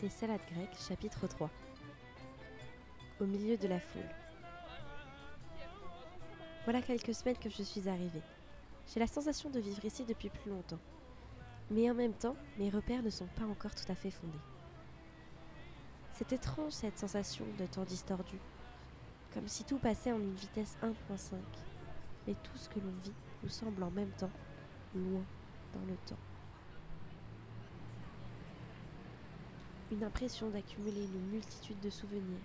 Tes salades grecques, chapitre 3. Au milieu de la foule. Voilà quelques semaines que je suis arrivée. J'ai la sensation de vivre ici depuis plus longtemps. Mais en même temps, mes repères ne sont pas encore tout à fait fondés. C'est étrange cette sensation de temps distordu, comme si tout passait en une vitesse 1.5, mais tout ce que l'on vit nous semble en même temps loin dans le temps. Une impression d'accumuler une multitude de souvenirs,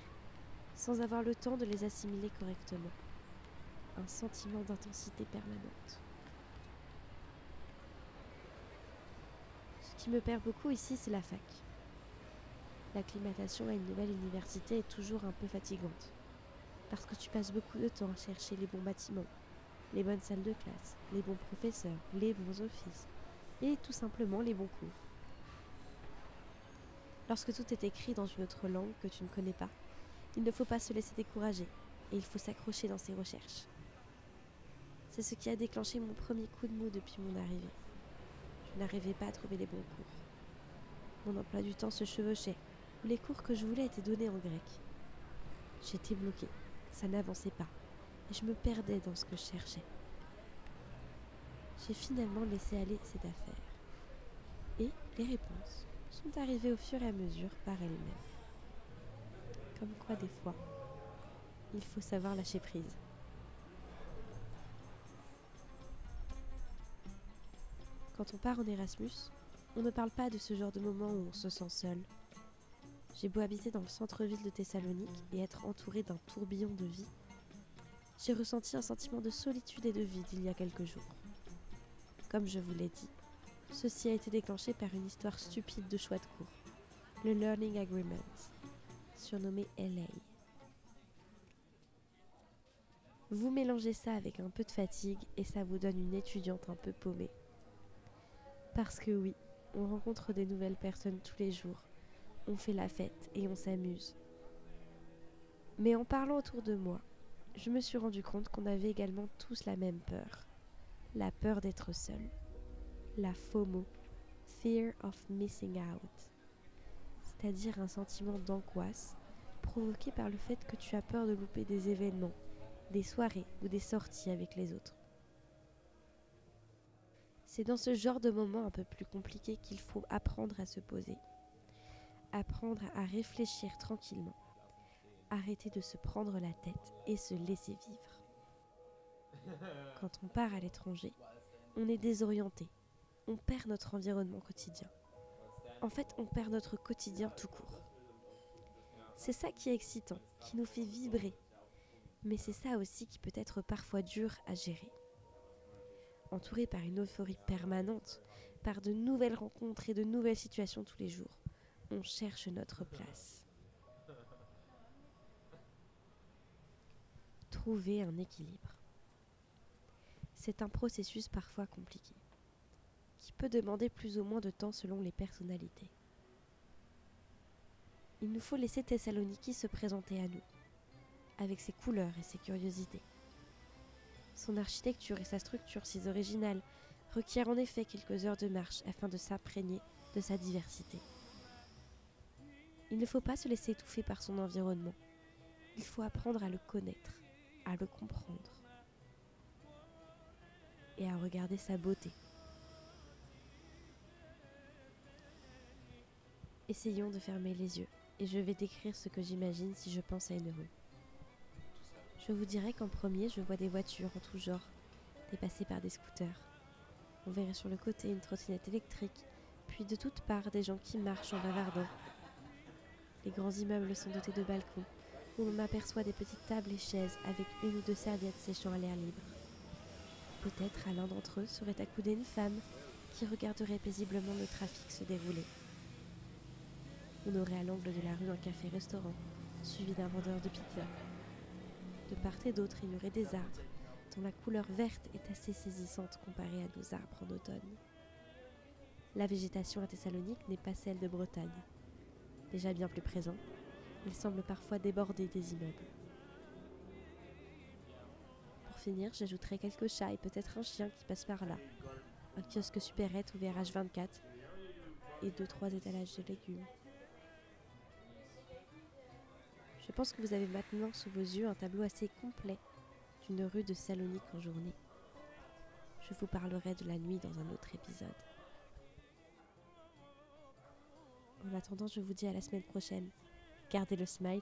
sans avoir le temps de les assimiler correctement. Un sentiment d'intensité permanente. Ce qui me perd beaucoup ici, c'est la fac. L'acclimatation à une nouvelle université est toujours un peu fatigante, parce que tu passes beaucoup de temps à chercher les bons bâtiments, les bonnes salles de classe, les bons professeurs, les bons offices, et tout simplement les bons cours. Lorsque tout est écrit dans une autre langue que tu ne connais pas, il ne faut pas se laisser décourager et il faut s'accrocher dans ses recherches. C'est ce qui a déclenché mon premier coup de mou depuis mon arrivée. Je n'arrivais pas à trouver les bons cours. Mon emploi du temps se chevauchait, les cours que je voulais étaient donnés en grec. J'étais bloquée, ça n'avançait pas, et je me perdais dans ce que je cherchais. J'ai finalement laissé aller cette affaire. Et les réponses sont arrivées au fur et à mesure par elles-mêmes. Comme quoi des fois, il faut savoir lâcher prise. Quand on part en Erasmus, on ne parle pas de ce genre de moment où on se sent seul. J'ai beau habiter dans le centre-ville de Thessalonique et être entouré d'un tourbillon de vie, j'ai ressenti un sentiment de solitude et de vide il y a quelques jours. Comme je vous l'ai dit, ceci a été déclenché par une histoire stupide de choix de cours, le Learning Agreement, surnommé LA. Vous mélangez ça avec un peu de fatigue et ça vous donne une étudiante un peu paumée. Parce que oui, on rencontre des nouvelles personnes tous les jours, on fait la fête et on s'amuse. Mais en parlant autour de moi, je me suis rendu compte qu'on avait également tous la même peur. La peur d'être seul. La FOMO, Fear of Missing Out. C'est-à-dire un sentiment d'angoisse provoqué par le fait que tu as peur de louper des événements, des soirées ou des sorties avec les autres. C'est dans ce genre de moment un peu plus compliqué qu'il faut apprendre à se poser, apprendre à réfléchir tranquillement, arrêter de se prendre la tête et se laisser vivre. Quand on part à l'étranger, on est désorienté, on perd notre environnement quotidien. En fait, on perd notre quotidien tout court. C'est ça qui est excitant, qui nous fait vibrer, mais c'est ça aussi qui peut être parfois dur à gérer. Entouré par une euphorie permanente, par de nouvelles rencontres et de nouvelles situations tous les jours, on cherche notre place. Trouver un équilibre. C'est un processus parfois compliqué, qui peut demander plus ou moins de temps selon les personnalités. Il nous faut laisser Thessaloniki se présenter à nous, avec ses couleurs et ses curiosités. Son architecture et sa structure si originales requièrent en effet quelques heures de marche afin de s'imprégner de sa diversité. Il ne faut pas se laisser étouffer par son environnement. Il faut apprendre à le connaître, à le comprendre et à regarder sa beauté. Essayons de fermer les yeux et je vais décrire ce que j'imagine si je pense à une rue. Je vous dirais qu'en premier, je vois des voitures en tout genre, dépassées par des scooters. On verrait sur le côté une trottinette électrique, puis de toutes parts des gens qui marchent en bavardant. Les grands immeubles sont dotés de balcons, où l'on aperçoit des petites tables et chaises avec une ou deux serviettes séchant à l'air libre. Peut-être à l'un d'entre eux serait accoudée une femme qui regarderait paisiblement le trafic se dérouler. On aurait à l'angle de la rue un café-restaurant, suivi d'un vendeur de pizza. De part et d'autre, il y aurait des arbres, dont la couleur verte est assez saisissante comparée à nos arbres en automne. La végétation à Thessalonique n'est pas celle de Bretagne. Déjà bien plus présent, il semble parfois déborder des immeubles. Pour finir, j'ajouterai quelques chats et peut-être un chien qui passe par là. Un kiosque supérette ouvert H24 et deux trois étalages de légumes. Je pense que vous avez maintenant sous vos yeux un tableau assez complet d'une rue de Salonique en journée. Je vous parlerai de la nuit dans un autre épisode. En attendant, je vous dis à la semaine prochaine. Gardez le smile